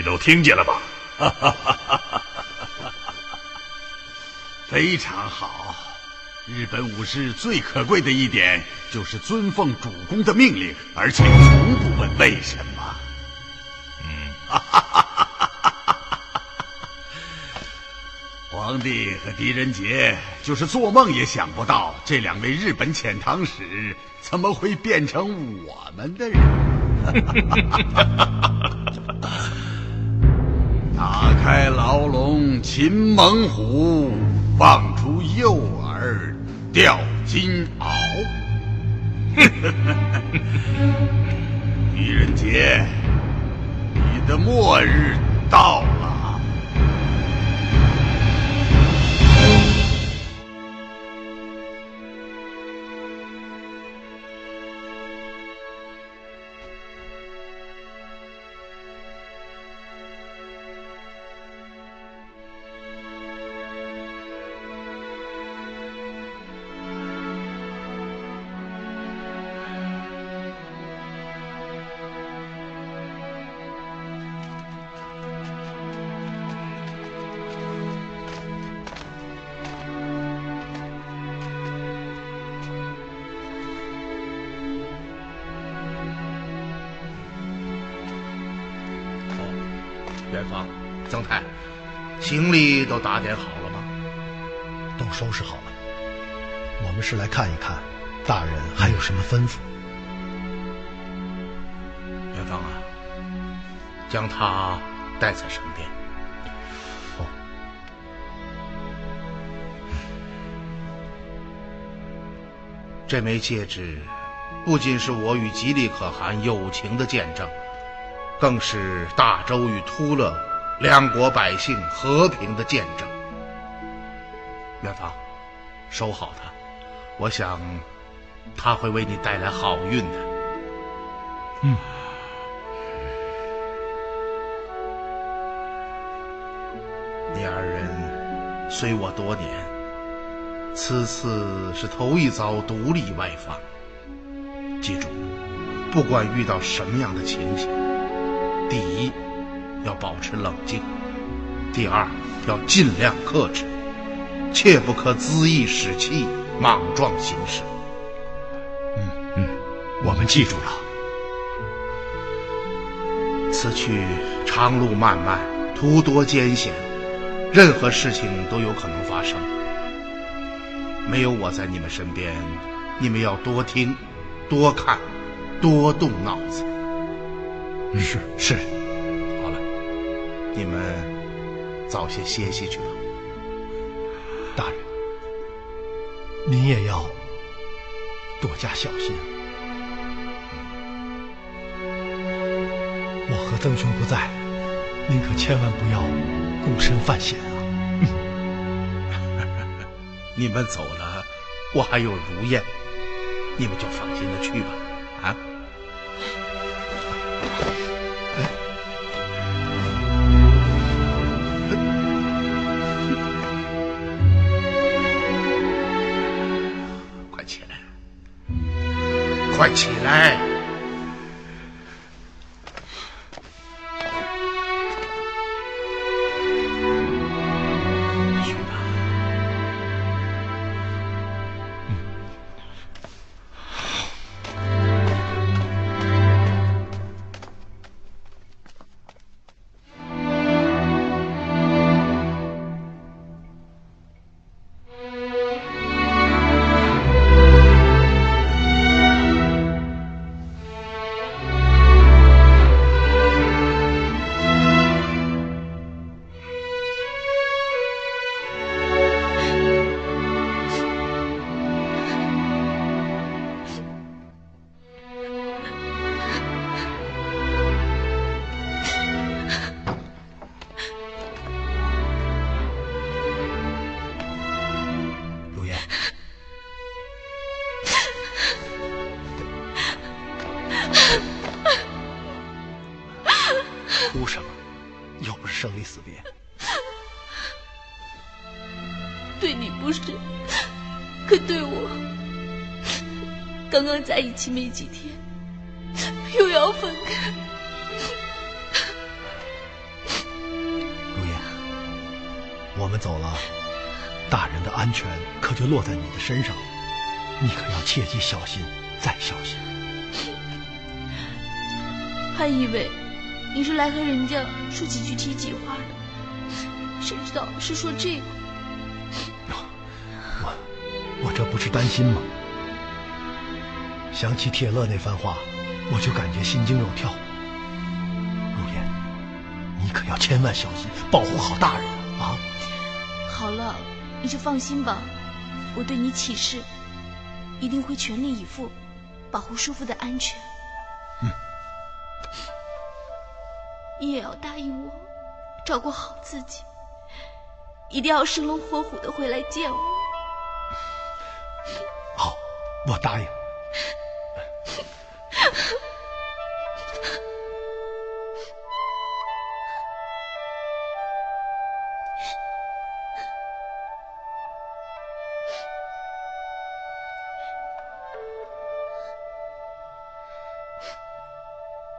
你都听见了吧？非常好。日本武士最可贵的一点就是尊奉主公的命令，而且从不问为什么。嗯，皇帝和狄仁杰就是做梦也想不到，这两位日本遣唐使怎么会变成我们的人。打 开牢笼擒猛虎，放出诱饵钓金鳌。狄仁杰，你的末日到了。元芳、曾太，行李都打点好了吗？都收拾好了。我们是来看一看，大人还有什么吩咐？元芳啊，将它带在身边。哦，这枚戒指不仅是我与吉利可汗友情的见证，更是大周与突勒两国百姓和平的见证。元芳，收好它。我想，他会为你带来好运的。嗯。你二人随我多年，此次是头一遭独立外放。记住，不管遇到什么样的情形，第一要保持冷静，第二要尽量克制，切不可恣意使气。莽撞行事。嗯嗯，我们记住了。此去长路漫漫，途多艰险，任何事情都有可能发生。没有我在你们身边，你们要多听、多看、多动脑子。是是。好了，你们早些歇息去吧。大人。您也要多加小心。我和曾兄不在，您可千万不要孤身犯险啊！你们走了，我还有如燕，你们就放心的去吧。啊。快起没几天，又要分开。如烟，我们走了，大人的安全可就落在你的身上了。你可要切记小心，再小心。还以为你是来和人家说几句体己话的，谁知道是说这个。我我这不是担心吗？想起铁勒那番话，我就感觉心惊肉跳。如烟，你可要千万小心，保护好大人啊！好了，你就放心吧，我对你起誓，一定会全力以赴，保护叔父的安全。嗯，你也要答应我，照顾好自己，一定要生龙活虎的回来见我。好，我答应。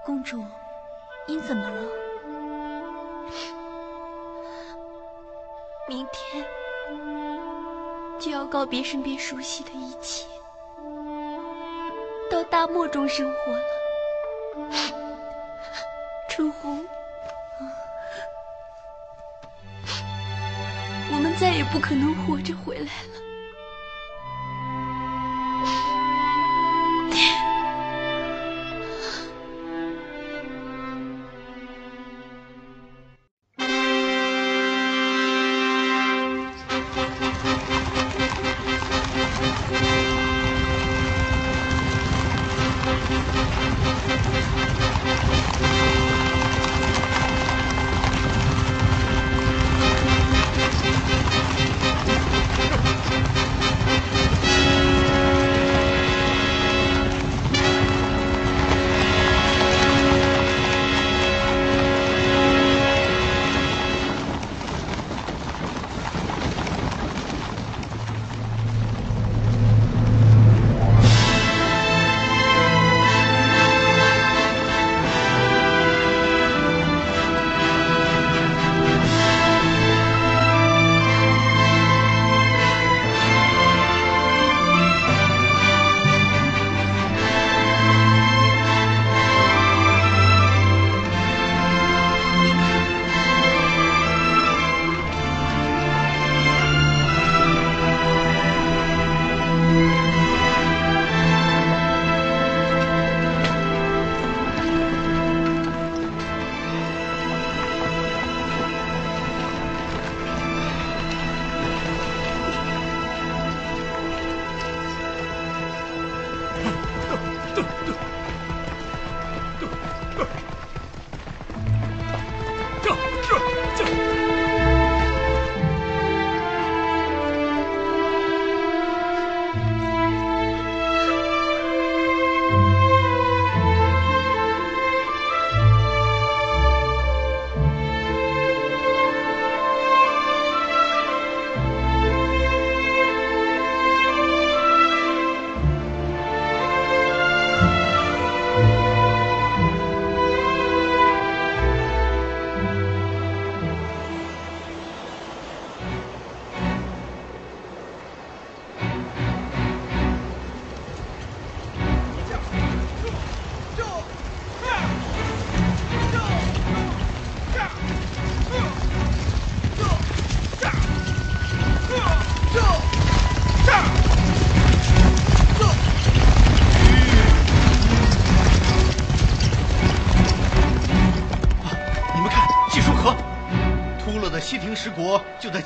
公主，您怎么了？明天就要告别身边熟悉的一切。到大漠中生活了。春红我们再也不可能活着回来了。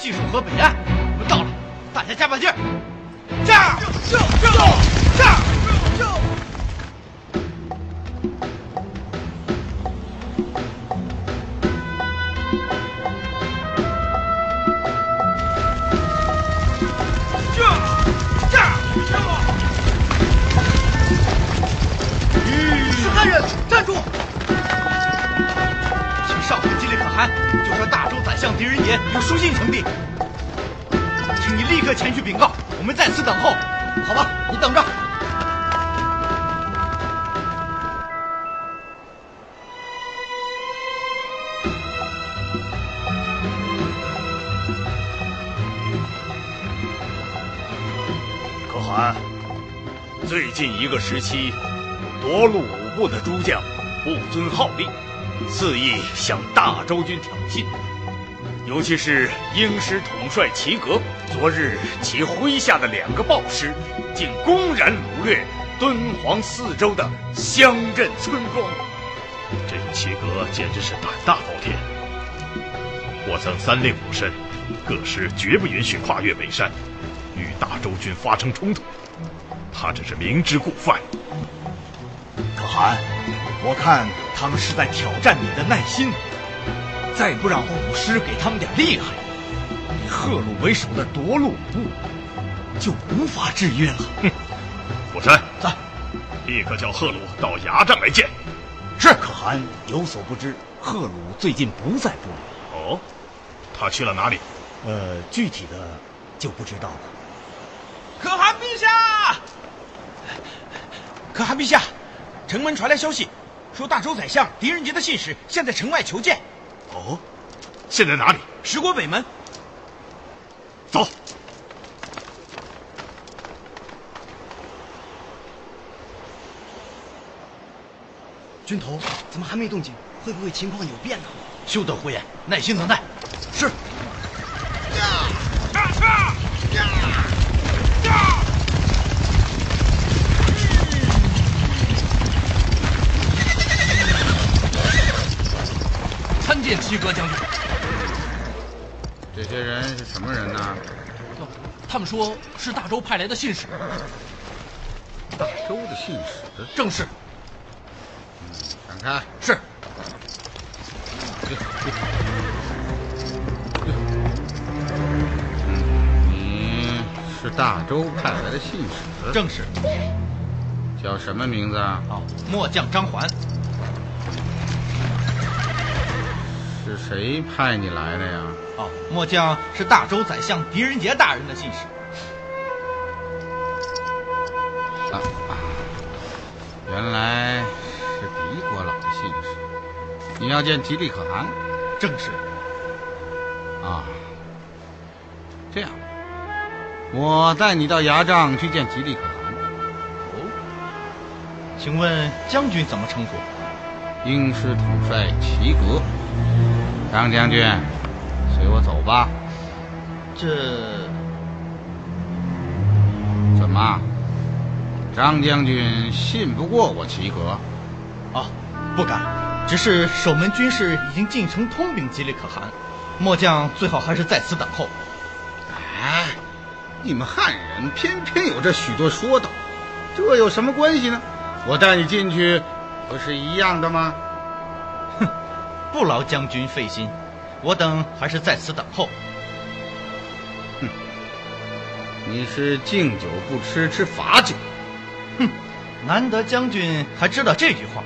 技术河北岸，我们到了，大家加把劲儿！好吧，你等着。可汗，最近一个时期，夺路五部的诸将不遵号令，肆意向大周军挑衅。尤其是鹰师统帅齐格，昨日其麾下的两个豹师，竟公然掳掠敦煌四周的乡镇村庄。这齐格简直是胆大包天！我曾三令五申，各师绝不允许跨越北山，与大周军发生冲突。他这是明知故犯。可汗，我看他们是在挑战你的耐心。再不让虎师给他们点厉害，以贺鲁为首的夺路部就无法制约了。哼！虎山，在，立刻叫贺鲁到牙帐来见。是。可汗有所不知，贺鲁最近不在部里。哦，他去了哪里？呃，具体的就不知道了。可汗陛下，可汗陛下，城门传来消息，说大周宰相狄仁杰的信使现在城外求见。哦，现在哪里？石国北门。走。军头，怎么还没动静？会不会情况有变呢？休得胡言，耐心等待。是。驾！参见七哥将军。这些人是什么人呢？他们说是大周派来的信使。大周的信使？正是。是。嗯，你是大周派来的信使？正是。叫什么名字啊？哦，末将张环。是谁派你来的呀？哦，末将是大周宰相狄仁杰大人的信使。你要见吉利可汗？正是。啊，这样，我带你到牙帐去见吉利可汗。哦，请问将军怎么称呼？英师统帅齐格。张将军，随我走吧。这怎么？张将军信不过我齐格？啊，不敢。只是守门军士已经进城通禀吉利可汗，末将最好还是在此等候。哎，你们汉人偏偏有这许多说道，这有什么关系呢？我带你进去，不是一样的吗？哼，不劳将军费心，我等还是在此等候。哼，你是敬酒不吃吃罚酒。哼，难得将军还知道这句话。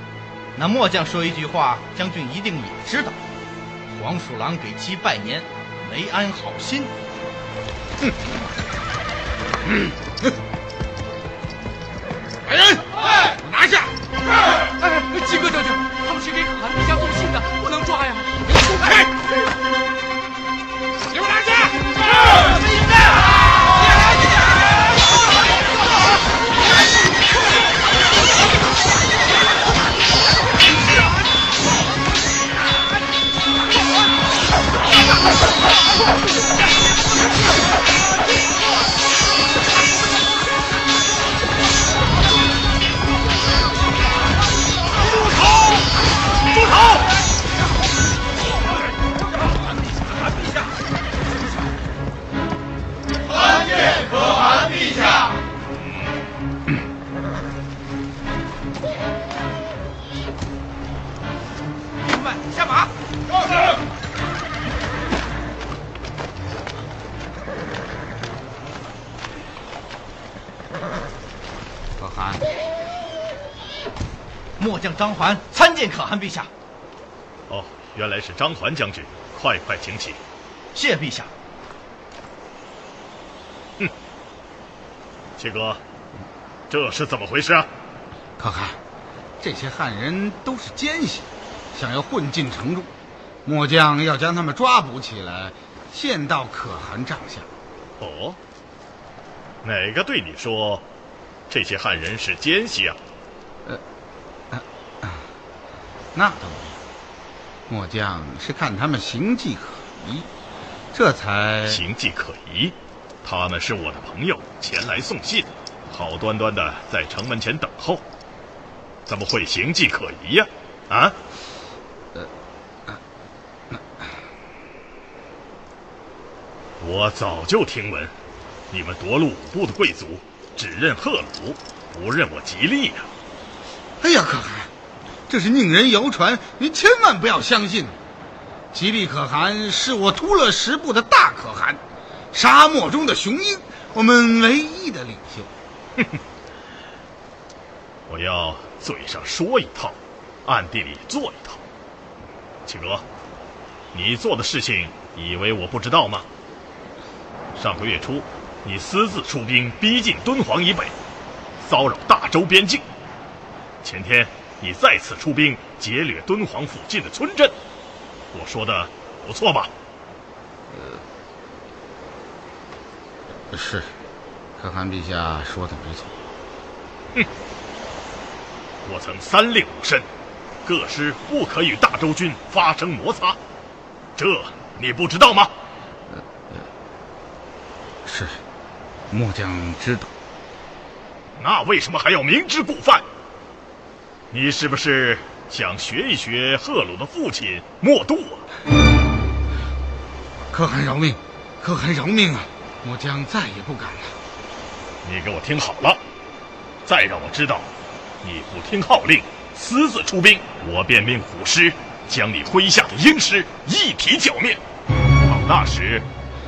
那末将说一句话，将军一定也知道。黄鼠狼给鸡拜年，没安好心。哼！来人！哎，拿下！哎，鸡哥将军，他们是给可汗陛下送信的，不能抓呀！哎，Come on! 末将张环参见可汗陛下。哦，原来是张环将军，快快请起。谢陛下。哼，七哥，这是怎么回事啊？可汗，这些汉人都是奸细，想要混进城中，末将要将他们抓捕起来，献到可汗帐下。哦，哪个对你说这些汉人是奸细啊？那倒没有。末将是看他们形迹可疑，这才形迹可疑。他们是我的朋友，前来送信，好端端的在城门前等候，怎么会形迹可疑呀？啊？呃，我早就听闻，你们夺路五部的贵族只认赫鲁，不认我吉利呀、啊。哎呀，可汗，这是宁人谣传，您千万不要相信。吉利可汗是我突勒十部的大可汗，沙漠中的雄鹰，我们唯一的领袖。哼哼，我要嘴上说一套，暗地里做一套。启哥，你做的事情，以为我不知道吗？上个月初，你私自出兵逼近敦煌以北，骚扰大周边境。前天，你再次出兵劫掠敦煌附近的村镇。我说的不错吧？呃，是，可汗陛下说的没错。哼，我曾三令五申，各师不可与大周军发生摩擦，这你不知道吗？是。末将知道。那为什么还要明知故犯？你是不是想学一学赫鲁的父亲莫度啊？可汗饶命，可汗饶命啊！末将再也不敢了。你给我听好了，再让我知道你不听号令，私自出兵，我便命虎师将你麾下的鹰师一体剿灭。到那时，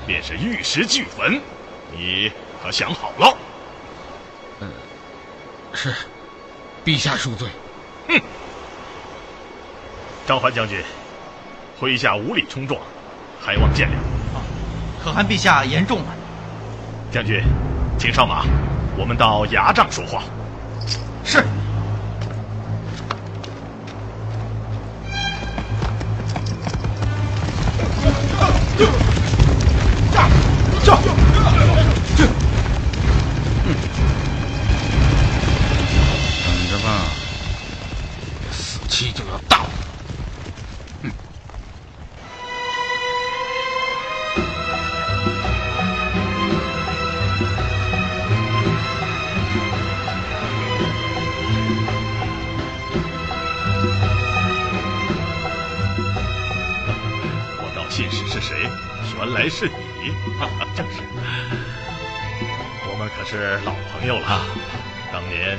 便是玉石俱焚。你可想好了？嗯，是，陛下恕罪。哼，张环将军，麾下无礼冲撞，还望见谅。啊，可汗陛下言重了。将军，请上马，我们到牙帐说话。是。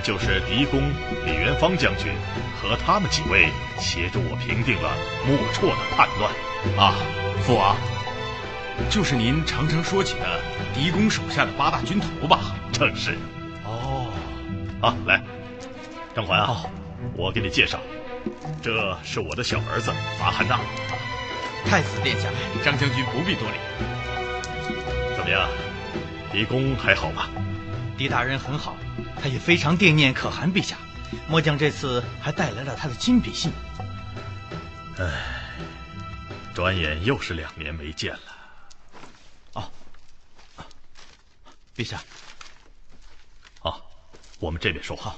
就是狄公、李元芳将军和他们几位协助我平定了莫绰的叛乱。啊，父王，就是您常常说起的狄公手下的八大军头吧？正是。哦，啊，来，张环啊，我给你介绍，这是我的小儿子法罕纳。太子殿下，张将军不必多礼。怎么样，狄公还好吧？狄大人很好，他也非常惦念可汗陛下。末将这次还带来了他的亲笔信。唉，转眼又是两年没见了。哦，陛下。好，我们这边说话。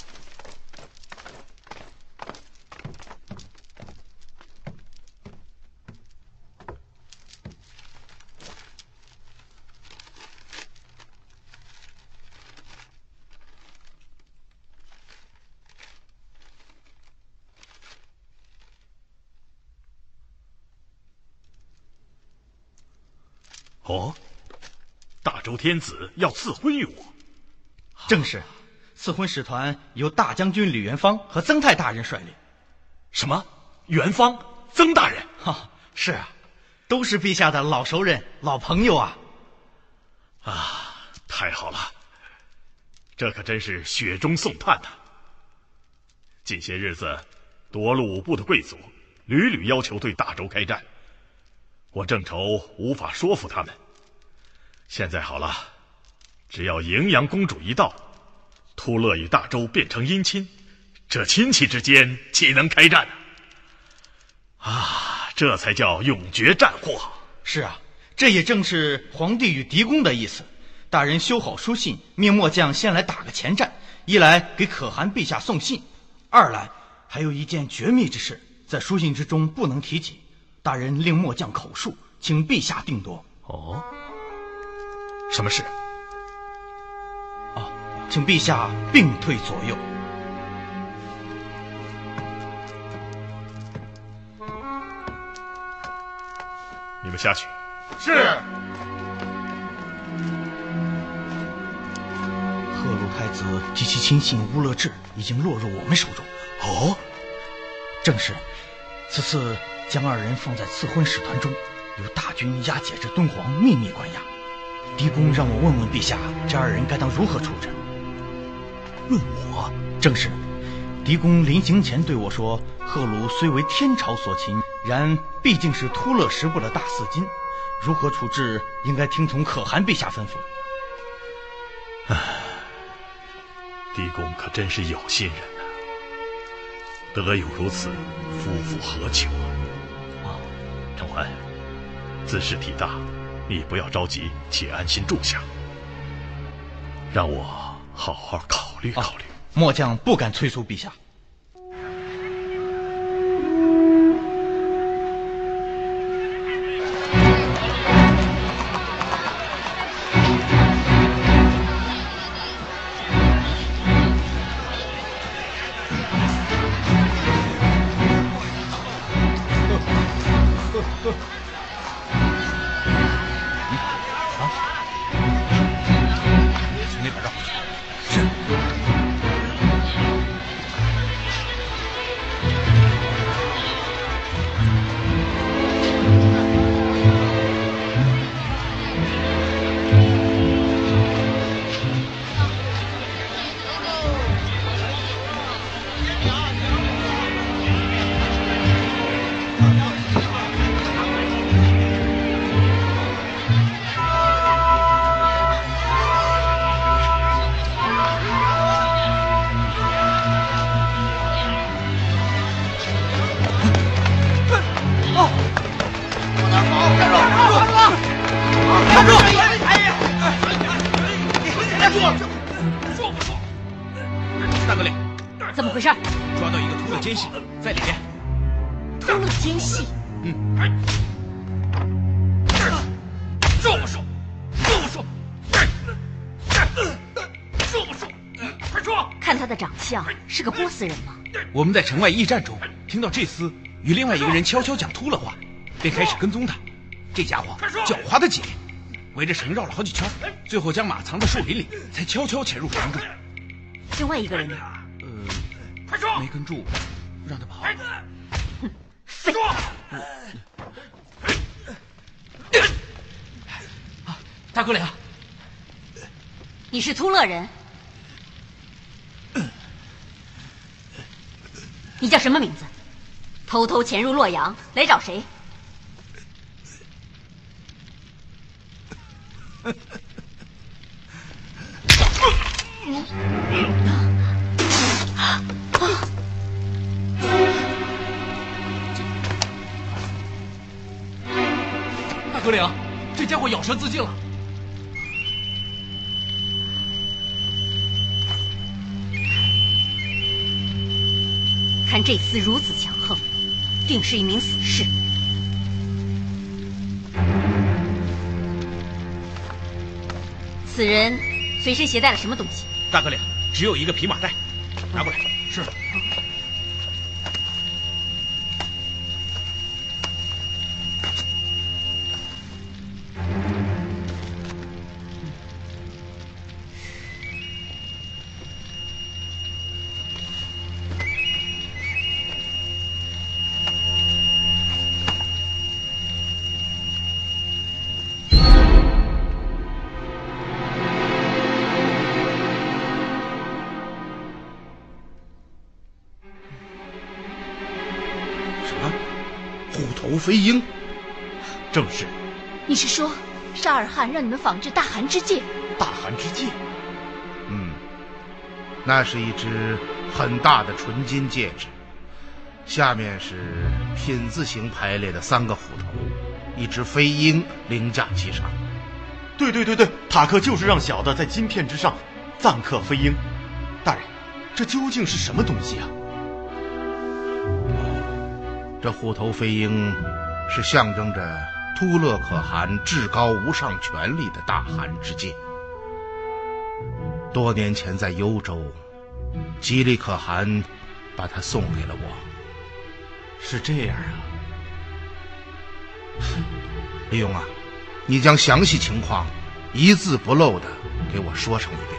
哦，大周天子要赐婚于我。正是，赐婚使团由大将军李元芳和曾泰大人率领。什么？元芳、曾大人？哈，是啊，都是陛下的老熟人、老朋友啊。啊，太好了，这可真是雪中送炭呐。近些日子，夺路五部的贵族屡屡要求对大周开战。我正愁无法说服他们。现在好了，只要荥阳公主一到，突勒与大周变成姻亲，这亲戚之间岂能开战啊？这才叫永绝战祸。是啊，这也正是皇帝与狄公的意思。大人修好书信，命末将先来打个前战，一来给可汗陛下送信，二来还有一件绝密之事，在书信之中不能提及。大人令末将口述，请陛下定夺。哦，什么事？啊，请陛下并退左右。你们下去。是。赫鲁太子及其亲信乌勒志已经落入我们手中。哦，正是。此次。将二人放在赐婚使团中，由大军押解至敦煌秘密关押。狄公让我问问陛下，这二人该当如何处置？问我？正是。狄公临行前对我说：“赫鲁虽为天朝所擒，然毕竟是突勒十部的大四金，如何处置，应该听从可汗陛下吩咐。”唉，狄公可真是有心人呐！得有如此夫复，何求啊？陈环，兹事体大，你不要着急，且安心住下，让我好好考虑考虑。末将不敢催促陛下。我们在城外驿站中听到这厮与另外一个人悄悄讲秃了话，便开始跟踪他。这家伙狡猾的紧，围着城绕了好几圈，最后将马藏在树林里，才悄悄潜入城中。另外一个人呢？呃，快说没跟住，让他跑。哼，废话。大哥俩，你是突勒人？你叫什么名字？偷偷潜入洛阳来找谁？大哥领，这家伙咬舌自尽了。看这厮如此强横，定是一名死士。此人随身携带了什么东西？大哥俩，只有一个皮马袋，拿过来。是。飞鹰，正是。你是说沙尔汗让你们仿制大寒之戒？大寒之戒？嗯，那是一只很大的纯金戒指，下面是品字形排列的三个虎头，一只飞鹰凌驾其上。对对对对，塔克就是让小的在金片之上錾刻飞鹰。大人，这究竟是什么东西啊？这虎头飞鹰。是象征着突勒可汗至高无上权力的大汗之戒。多年前在幽州，吉利可汗把它送给了我。是这样啊，李勇啊，你将详细情况一字不漏的给我说上一遍。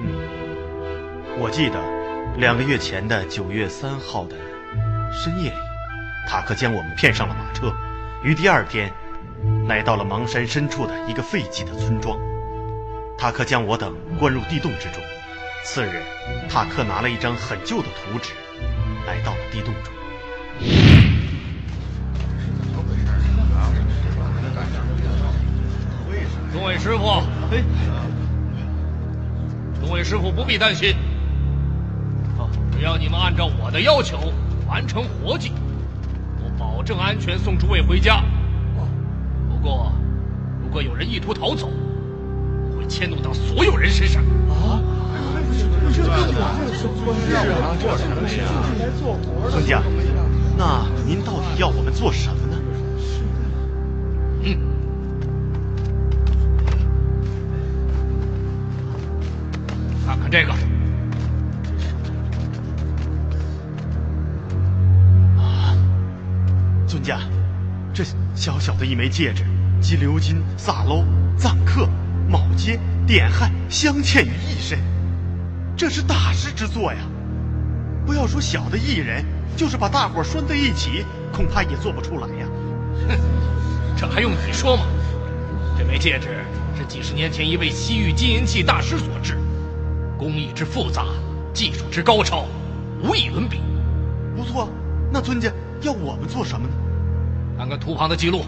嗯，我记得两个月前的九月三号的深夜里。塔克将我们骗上了马车，于第二天来到了芒山深处的一个废弃的村庄。塔克将我等关入地洞之中。次日，塔克拿了一张很旧的图纸，来到了地洞中。众位师傅，众位师傅不必担心，只要你们按照我的要求完成活计。我保证安全送诸位回家。不过，如果有人意图逃走，会迁怒到所有人身上。啊！孙家，那您到底要我们做什么呢？嗯，看看这个。这小小的一枚戒指，集鎏金、萨楼、藏刻、卯接、点汉、镶嵌于一身，这是大师之作呀！不要说小的艺人，就是把大伙拴在一起，恐怕也做不出来呀。哼，这还用你说吗？这枚戒指是几十年前一位西域金银器大师所制，工艺之复杂，技术之高超，无以伦比。不错，那尊家要我们做什么呢？看看图旁的记录。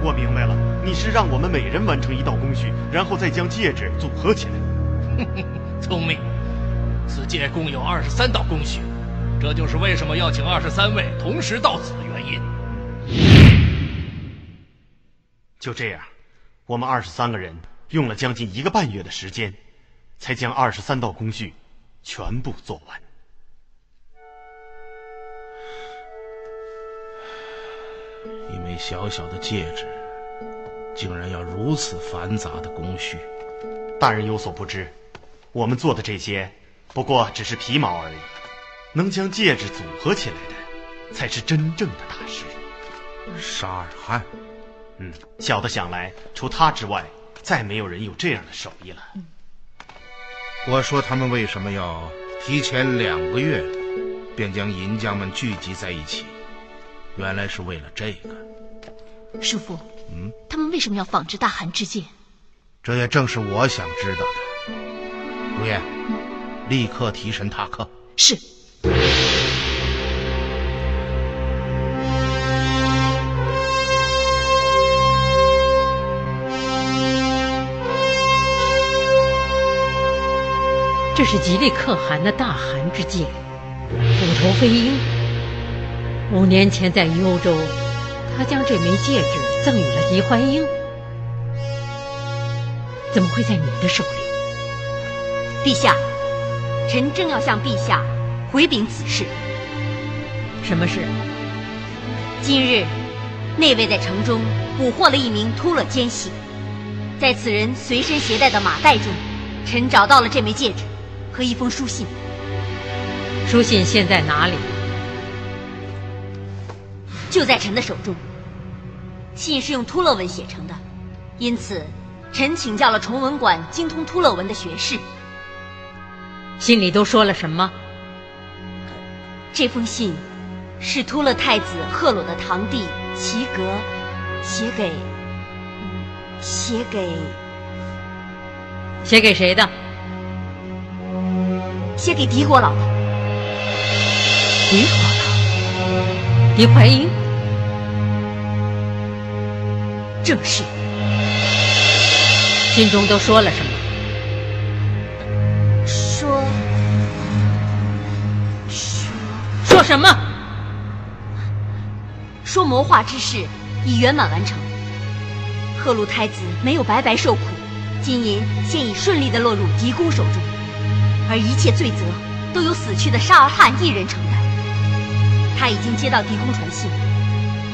我明白了，你是让我们每人完成一道工序，然后再将戒指组合起来。聪明，此戒共有二十三道工序，这就是为什么要请二十三位同时到此的原因。就这样，我们二十三个人用了将近一个半月的时间，才将二十三道工序全部做完。一枚小小的戒指，竟然要如此繁杂的工序。大人有所不知，我们做的这些不过只是皮毛而已，能将戒指组合起来的，才是真正的大师。沙尔汗，嗯，小的想来，除他之外，再没有人有这样的手艺了。我说他们为什么要提前两个月，便将银匠们聚集在一起？原来是为了这个。叔父，嗯，他们为什么要仿制大汗之戒？这也正是我想知道的。如烟，立刻提神塔克。是。这是吉利可汗的大汗之戒，虎头飞鹰。五年前在幽州，他将这枚戒指赠予了狄怀英。怎么会在你的手里？陛下，臣正要向陛下回禀此事。什么事？今日，内卫在城中捕获了一名秃了奸细，在此人随身携带的马袋中，臣找到了这枚戒指和一封书信。书信现在哪里？就在臣的手中。信是用突勒文写成的，因此。臣请教了崇文馆精通突勒文的学士，信里都说了什么？这封信是突勒太子赫鲁的堂弟齐格写给写给写给谁的？写给狄国老的。狄国老，狄怀英，正是。信中都说了什么？说什么？说谋划之事已圆满完成，赫鲁太子没有白白受苦，金银现已顺利的落入狄公手中，而一切罪责都由死去的沙尔汗一人承担。他已经接到狄公传信，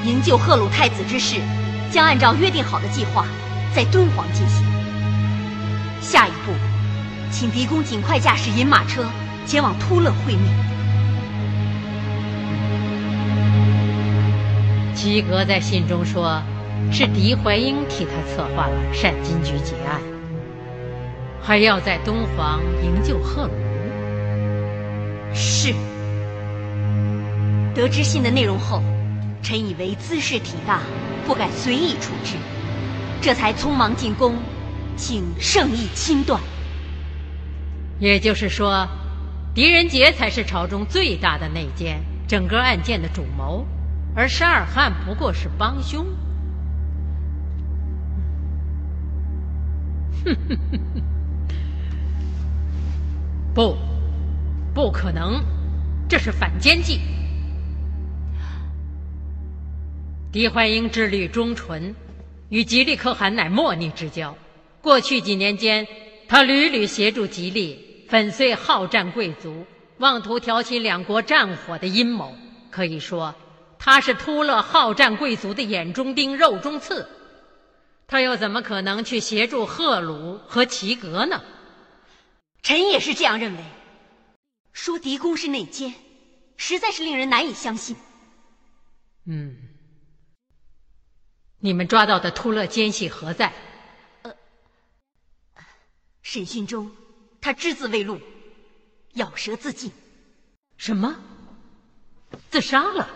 营救赫鲁太子之事将按照约定好的计划在敦煌进行。下一步，请狄公尽快驾驶银马车前往突勒会面。齐格在信中说，是狄怀英替他策划了善金局劫案，还要在敦煌营救贺鲁。是。得知信的内容后，臣以为兹事体大，不敢随意处置，这才匆忙进宫。请圣意亲断。也就是说，狄仁杰才是朝中最大的内奸，整个案件的主谋，而沙尔汗不过是帮凶。哼哼哼哼，不，不可能，这是反间计。狄怀英智虑忠纯，与吉利可汗乃莫逆之交。过去几年间，他屡屡协助吉利粉碎好战贵族、妄图挑起两国战火的阴谋。可以说，他是突勒好战贵族的眼中钉、肉中刺，他又怎么可能去协助赫鲁和齐格呢？臣也是这样认为。说狄公是内奸，实在是令人难以相信。嗯，你们抓到的突勒奸细何在？呃，审讯中，他只字未露，咬舌自尽。什么？自杀了？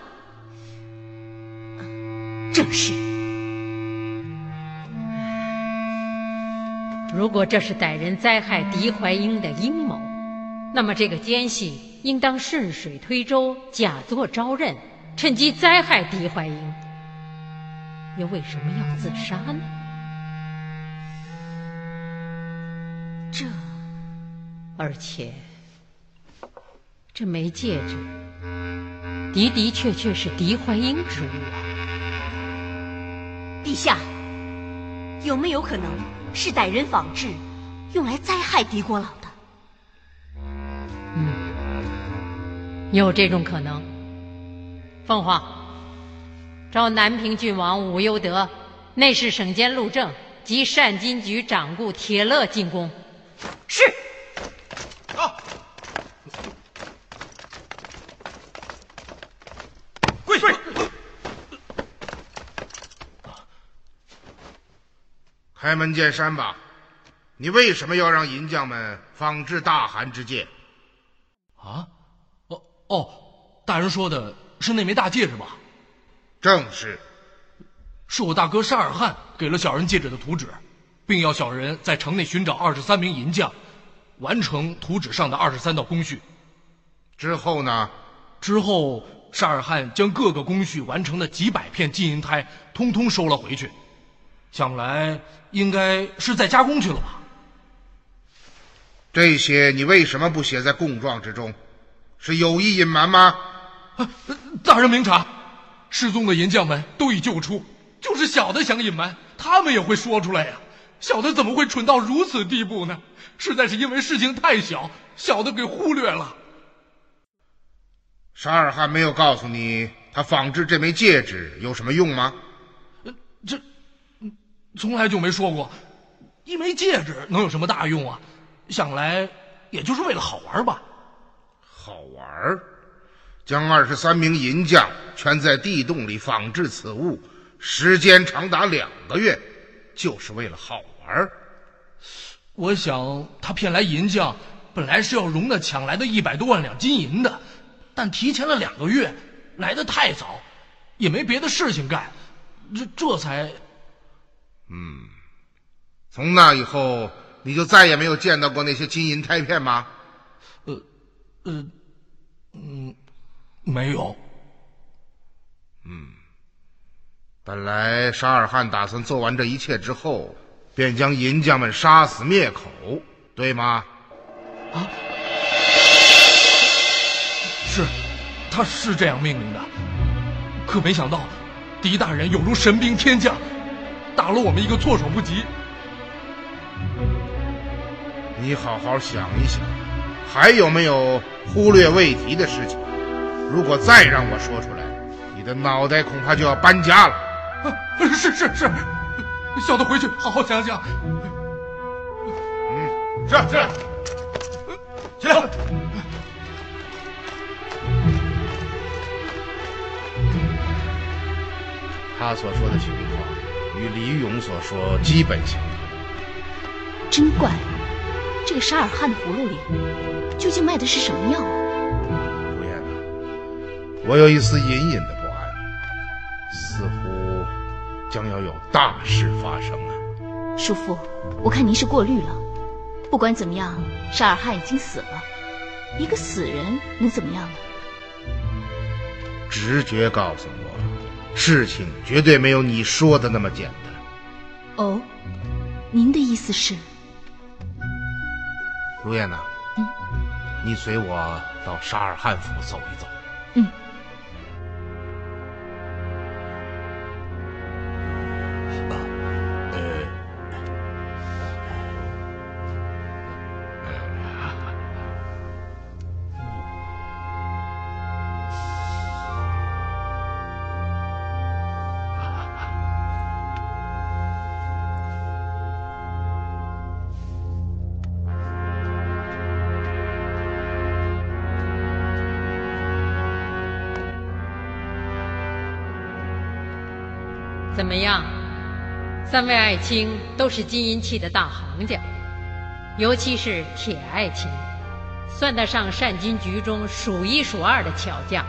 正是。如果这是歹人灾害狄怀英的阴谋。那么，这个奸细应当顺水推舟，假作招认，趁机灾害狄怀英。又为什么要自杀呢？这，而且，这枚戒指的的确确是狄怀英之物啊！陛下，有没有可能是歹人仿制，用来灾害狄国老的？嗯？有这种可能。凤凰，召南平郡王武攸德、内侍省监陆正及善金局掌顾铁勒进宫。是。开门见山吧，你为什么要让银匠们仿制大汗之戒？啊？哦，大人说的是那枚大戒指吧？正是，是我大哥沙尔汗给了小人戒指的图纸，并要小人在城内寻找二十三名银匠，完成图纸上的二十三道工序。之后呢？之后沙尔汗将各个工序完成的几百片金银胎通通收了回去，想来应该是在加工去了吧？这些你为什么不写在供状之中？是有意隐瞒吗？啊大人明察，失踪的银匠们都已救出，就是小的想隐瞒，他们也会说出来呀。小的怎么会蠢到如此地步呢？实在是因为事情太小，小的给忽略了。沙尔汗没有告诉你，他仿制这枚戒指有什么用吗？这，从来就没说过。一枚戒指能有什么大用啊？想来也就是为了好玩吧。好玩儿，将二十三名银匠圈在地洞里仿制此物，时间长达两个月，就是为了好玩儿。我想他骗来银匠，本来是要容那抢来的一百多万两金银的，但提前了两个月，来的太早，也没别的事情干，这这才……嗯，从那以后，你就再也没有见到过那些金银胎片吗？呃，呃。嗯，没有。嗯，本来沙尔汗打算做完这一切之后，便将银匠们杀死灭口，对吗？啊，是，他是这样命令的。可没想到，狄大人有如神兵天降，打了我们一个措手不及。你好好想一想。还有没有忽略未提的事情？如果再让我说出来，你的脑袋恐怕就要搬家了。是是是，小的回去好好想想。嗯，是是，起来。他所说的情况与李勇所说基本相同。真怪，这个沙尔汗的葫芦里。究竟卖的是什么药啊？如燕呐，我有一丝隐隐的不安，似乎将要有大事发生啊！叔父，我看您是过虑了。不管怎么样，沙尔汗已经死了，一个死人能怎么样呢？直觉告诉我，事情绝对没有你说的那么简单。哦，您的意思是？如燕呐。嗯你随我到沙尔汉府走一走。嗯。么样？三位爱卿都是金银器的大行家，尤其是铁爱卿，算得上善金局中数一数二的巧匠。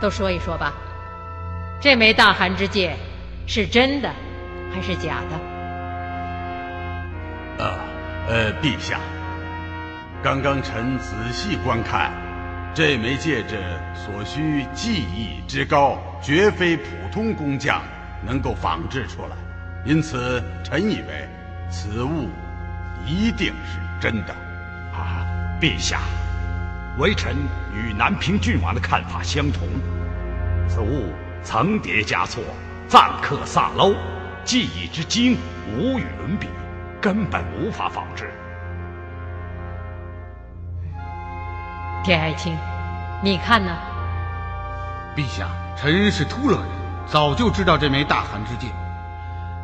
都说一说吧，这枚大寒之戒是真的还是假的？啊，呃，陛下，刚刚臣仔细观看，这枚戒指所需技艺之高，绝非普通工匠能够仿制出来，因此臣以为此物一定是真的。啊，陛下。微臣与南平郡王的看法相同，此物层叠加错，赞刻萨镂，技艺之精无与伦比，根本无法仿制。铁爱卿，你看呢？陛下，臣是突勒人，早就知道这枚大寒之戒，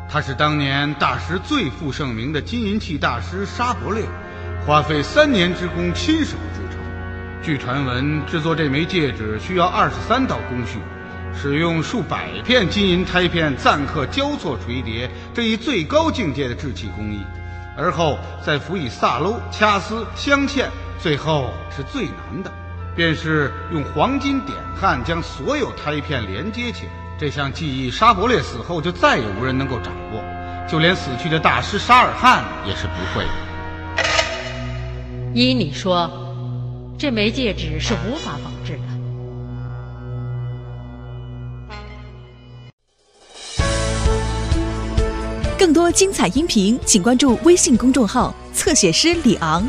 它是当年大师最负盛名的金银器大师沙伯烈，花费三年之功亲手制成。据传闻，制作这枚戒指需要二十三道工序，使用数百片金银胎片錾刻交错垂叠这一最高境界的制器工艺，而后再辅以萨镂、掐丝、镶嵌，最后是最难的，便是用黄金点焊将所有胎片连接起来。这项技艺，沙伯烈死后就再也无人能够掌握，就连死去的大师沙尔汗也是不会的。依你说。这枚戒指是无法仿制的。更多精彩音频，请关注微信公众号“侧写师李昂”。